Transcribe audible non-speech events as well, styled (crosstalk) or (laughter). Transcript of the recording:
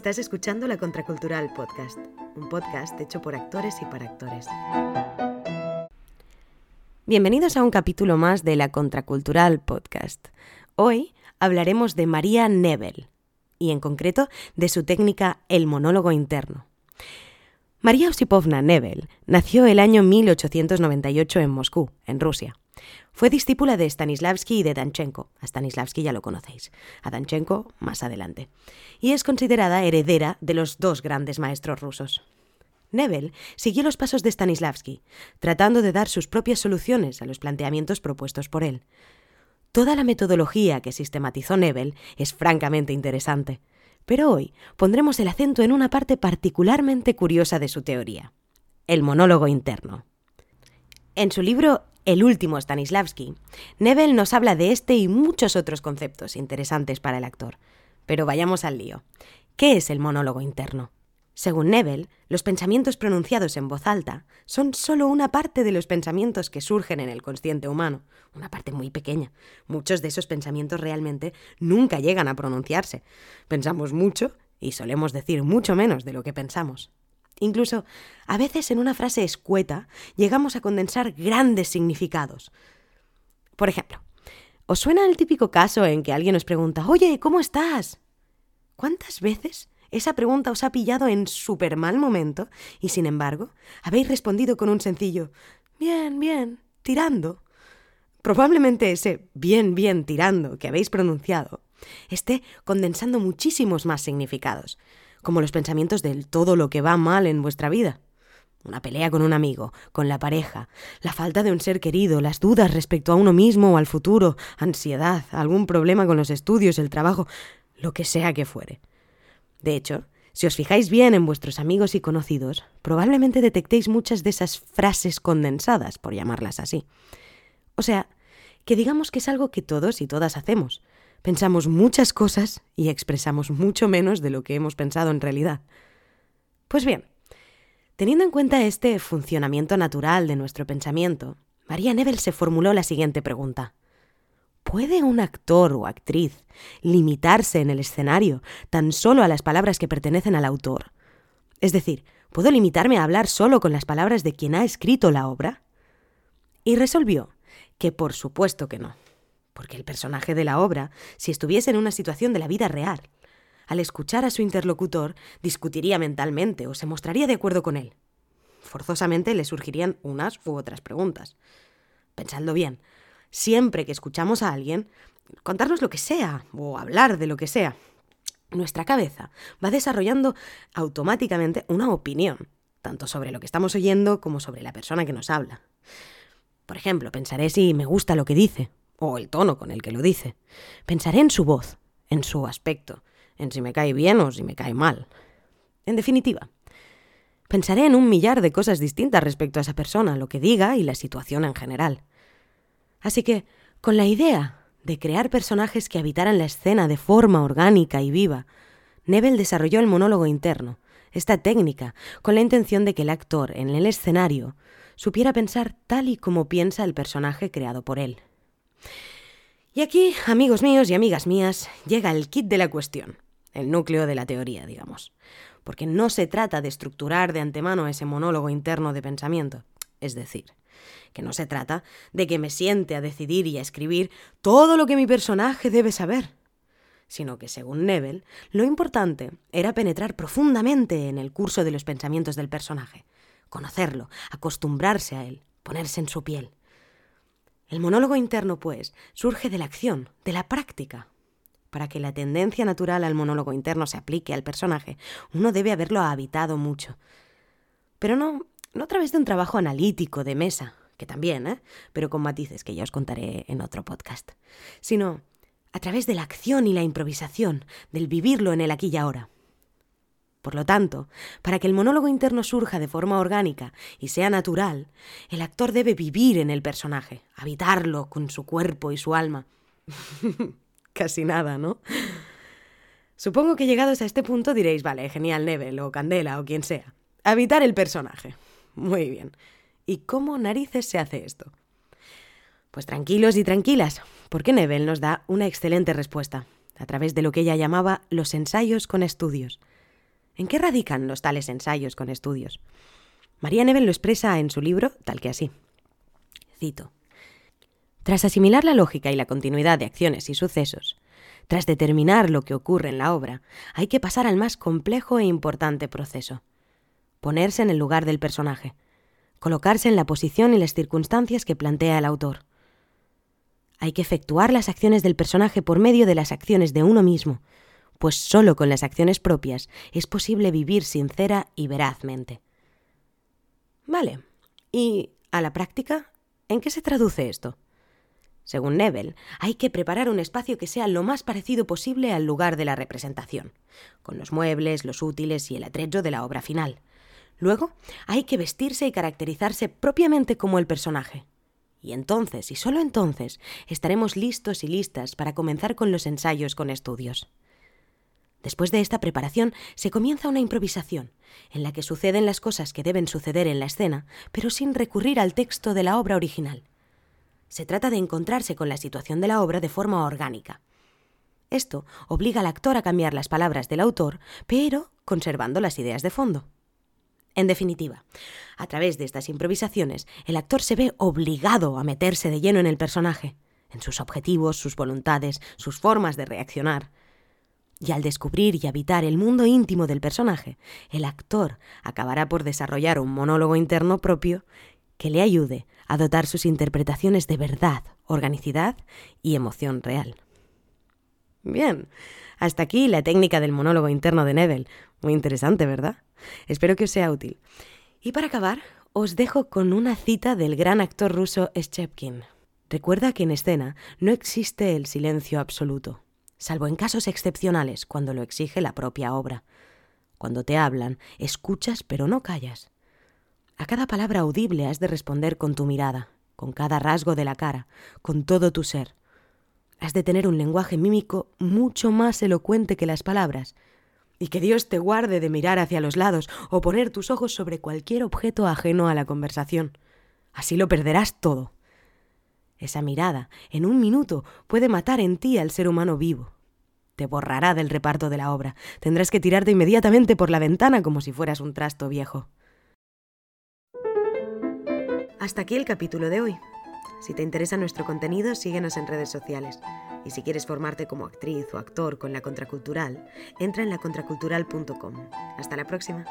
Estás escuchando La Contracultural Podcast, un podcast hecho por actores y para actores. Bienvenidos a un capítulo más de La Contracultural Podcast. Hoy hablaremos de María Nebel, y en concreto de su técnica el monólogo interno. María Osipovna Nebel nació el año 1898 en Moscú, en Rusia. Fue discípula de Stanislavski y de Danchenko. A Stanislavski ya lo conocéis, a Danchenko más adelante. Y es considerada heredera de los dos grandes maestros rusos. Nebel siguió los pasos de Stanislavski, tratando de dar sus propias soluciones a los planteamientos propuestos por él. Toda la metodología que sistematizó Nebel es francamente interesante, pero hoy pondremos el acento en una parte particularmente curiosa de su teoría, el monólogo interno. En su libro el último Stanislavski, Nebel nos habla de este y muchos otros conceptos interesantes para el actor. Pero vayamos al lío. ¿Qué es el monólogo interno? Según Nebel, los pensamientos pronunciados en voz alta son solo una parte de los pensamientos que surgen en el consciente humano, una parte muy pequeña. Muchos de esos pensamientos realmente nunca llegan a pronunciarse. Pensamos mucho y solemos decir mucho menos de lo que pensamos. Incluso, a veces en una frase escueta llegamos a condensar grandes significados. Por ejemplo, ¿os suena el típico caso en que alguien os pregunta, oye, ¿cómo estás? ¿Cuántas veces esa pregunta os ha pillado en súper mal momento y, sin embargo, habéis respondido con un sencillo, bien, bien, tirando? Probablemente ese bien, bien, tirando que habéis pronunciado esté condensando muchísimos más significados como los pensamientos del todo lo que va mal en vuestra vida. Una pelea con un amigo, con la pareja, la falta de un ser querido, las dudas respecto a uno mismo o al futuro, ansiedad, algún problema con los estudios, el trabajo, lo que sea que fuere. De hecho, si os fijáis bien en vuestros amigos y conocidos, probablemente detectéis muchas de esas frases condensadas, por llamarlas así. O sea, que digamos que es algo que todos y todas hacemos, Pensamos muchas cosas y expresamos mucho menos de lo que hemos pensado en realidad. Pues bien, teniendo en cuenta este funcionamiento natural de nuestro pensamiento, María Nebel se formuló la siguiente pregunta. ¿Puede un actor o actriz limitarse en el escenario tan solo a las palabras que pertenecen al autor? Es decir, ¿puedo limitarme a hablar solo con las palabras de quien ha escrito la obra? Y resolvió que por supuesto que no porque el personaje de la obra, si estuviese en una situación de la vida real, al escuchar a su interlocutor, discutiría mentalmente o se mostraría de acuerdo con él. Forzosamente le surgirían unas u otras preguntas. Pensadlo bien, siempre que escuchamos a alguien, contarnos lo que sea o hablar de lo que sea, nuestra cabeza va desarrollando automáticamente una opinión, tanto sobre lo que estamos oyendo como sobre la persona que nos habla. Por ejemplo, pensaré si me gusta lo que dice, o el tono con el que lo dice. Pensaré en su voz, en su aspecto, en si me cae bien o si me cae mal. En definitiva, pensaré en un millar de cosas distintas respecto a esa persona, lo que diga y la situación en general. Así que, con la idea de crear personajes que habitaran la escena de forma orgánica y viva, Nebel desarrolló el monólogo interno, esta técnica, con la intención de que el actor en el escenario supiera pensar tal y como piensa el personaje creado por él. Y aquí, amigos míos y amigas mías, llega el kit de la cuestión, el núcleo de la teoría, digamos. Porque no se trata de estructurar de antemano ese monólogo interno de pensamiento. Es decir, que no se trata de que me siente a decidir y a escribir todo lo que mi personaje debe saber, sino que, según Nebel, lo importante era penetrar profundamente en el curso de los pensamientos del personaje, conocerlo, acostumbrarse a él, ponerse en su piel. El monólogo interno, pues, surge de la acción, de la práctica. Para que la tendencia natural al monólogo interno se aplique al personaje, uno debe haberlo habitado mucho. Pero no, no a través de un trabajo analítico de mesa, que también, ¿eh? pero con matices que ya os contaré en otro podcast, sino a través de la acción y la improvisación, del vivirlo en el aquí y ahora. Por lo tanto, para que el monólogo interno surja de forma orgánica y sea natural, el actor debe vivir en el personaje, habitarlo con su cuerpo y su alma. (laughs) Casi nada, ¿no? Supongo que llegados a este punto diréis, vale, genial Nebel o Candela o quien sea. Habitar el personaje. Muy bien. ¿Y cómo narices se hace esto? Pues tranquilos y tranquilas, porque Nebel nos da una excelente respuesta, a través de lo que ella llamaba los ensayos con estudios. ¿En qué radican los tales ensayos con estudios? María Nebel lo expresa en su libro tal que así. Cito. Tras asimilar la lógica y la continuidad de acciones y sucesos, tras determinar lo que ocurre en la obra, hay que pasar al más complejo e importante proceso. Ponerse en el lugar del personaje, colocarse en la posición y las circunstancias que plantea el autor. Hay que efectuar las acciones del personaje por medio de las acciones de uno mismo, pues sólo con las acciones propias es posible vivir sincera y verazmente. Vale, ¿y a la práctica? ¿En qué se traduce esto? Según Nebel, hay que preparar un espacio que sea lo más parecido posible al lugar de la representación, con los muebles, los útiles y el atrecho de la obra final. Luego, hay que vestirse y caracterizarse propiamente como el personaje. Y entonces, y solo entonces, estaremos listos y listas para comenzar con los ensayos con estudios. Después de esta preparación se comienza una improvisación, en la que suceden las cosas que deben suceder en la escena, pero sin recurrir al texto de la obra original. Se trata de encontrarse con la situación de la obra de forma orgánica. Esto obliga al actor a cambiar las palabras del autor, pero conservando las ideas de fondo. En definitiva, a través de estas improvisaciones, el actor se ve obligado a meterse de lleno en el personaje, en sus objetivos, sus voluntades, sus formas de reaccionar. Y al descubrir y habitar el mundo íntimo del personaje, el actor acabará por desarrollar un monólogo interno propio que le ayude a dotar sus interpretaciones de verdad, organicidad y emoción real. Bien, hasta aquí la técnica del monólogo interno de Nebel. Muy interesante, ¿verdad? Espero que os sea útil. Y para acabar, os dejo con una cita del gran actor ruso Shchepkin. Recuerda que en escena no existe el silencio absoluto salvo en casos excepcionales cuando lo exige la propia obra. Cuando te hablan, escuchas pero no callas. A cada palabra audible has de responder con tu mirada, con cada rasgo de la cara, con todo tu ser. Has de tener un lenguaje mímico mucho más elocuente que las palabras, y que Dios te guarde de mirar hacia los lados o poner tus ojos sobre cualquier objeto ajeno a la conversación. Así lo perderás todo. Esa mirada, en un minuto, puede matar en ti al ser humano vivo. Te borrará del reparto de la obra. Tendrás que tirarte inmediatamente por la ventana como si fueras un trasto viejo. Hasta aquí el capítulo de hoy. Si te interesa nuestro contenido, síguenos en redes sociales. Y si quieres formarte como actriz o actor con la contracultural, entra en lacontracultural.com. Hasta la próxima.